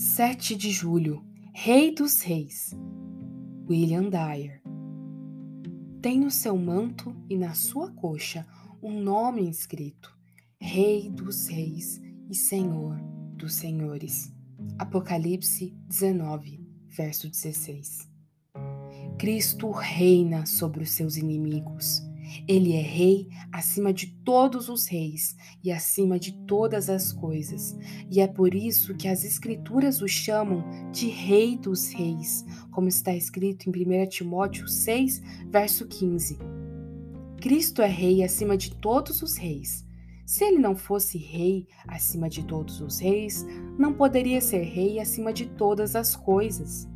7 de julho, Rei dos Reis, William Dyer. Tem no seu manto e na sua coxa um nome inscrito: Rei dos Reis e Senhor dos Senhores. Apocalipse 19, verso 16. Cristo reina sobre os seus inimigos. Ele é rei acima de todos os reis e acima de todas as coisas, e é por isso que as Escrituras o chamam de Rei dos Reis, como está escrito em 1 Timóteo 6, verso 15. Cristo é rei acima de todos os reis. Se ele não fosse rei acima de todos os reis, não poderia ser rei acima de todas as coisas.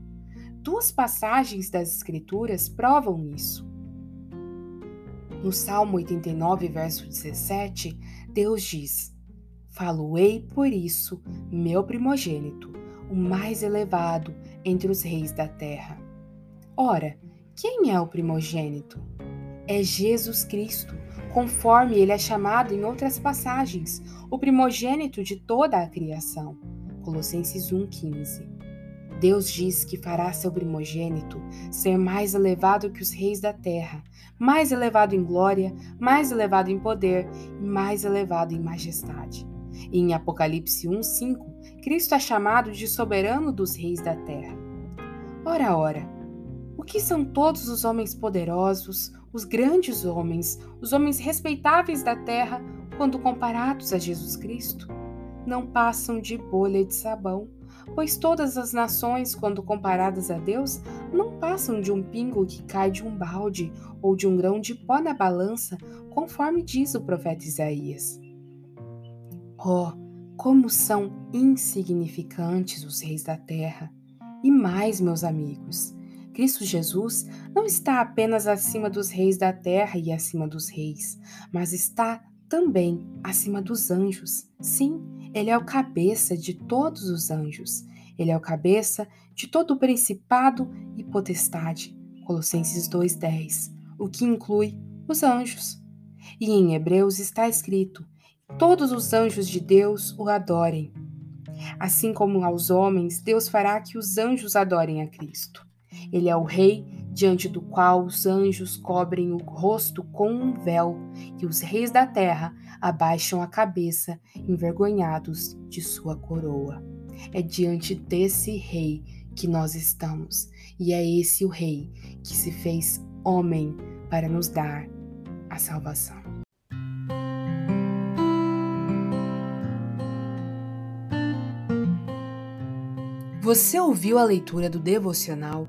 Duas passagens das Escrituras provam isso. No Salmo 89, verso 17, Deus diz: Faloei por isso, meu primogênito, o mais elevado entre os reis da terra. Ora, quem é o primogênito? É Jesus Cristo, conforme ele é chamado em outras passagens, o primogênito de toda a criação. Colossenses 1,15. Deus diz que fará seu primogênito ser mais elevado que os reis da terra, mais elevado em glória, mais elevado em poder e mais elevado em majestade. E em Apocalipse 1:5, Cristo é chamado de soberano dos reis da terra. Ora, ora, o que são todos os homens poderosos, os grandes homens, os homens respeitáveis da terra, quando comparados a Jesus Cristo? Não passam de bolha de sabão pois todas as nações, quando comparadas a Deus, não passam de um pingo que cai de um balde ou de um grão de pó na balança, conforme diz o profeta Isaías. Oh, como são insignificantes os reis da terra! E mais, meus amigos, Cristo Jesus não está apenas acima dos reis da terra e acima dos reis, mas está também acima dos anjos. Sim, ele é o cabeça de todos os anjos. Ele é o cabeça de todo o principado e potestade. Colossenses 2:10, o que inclui os anjos. E em Hebreus está escrito: Todos os anjos de Deus o adorem. Assim como aos homens, Deus fará que os anjos adorem a Cristo. Ele é o Rei diante do qual os anjos cobrem o rosto com um véu, e os reis da terra abaixam a cabeça, envergonhados de sua coroa. É diante desse rei que nós estamos, e é esse o rei que se fez homem para nos dar a salvação. Você ouviu a leitura do devocional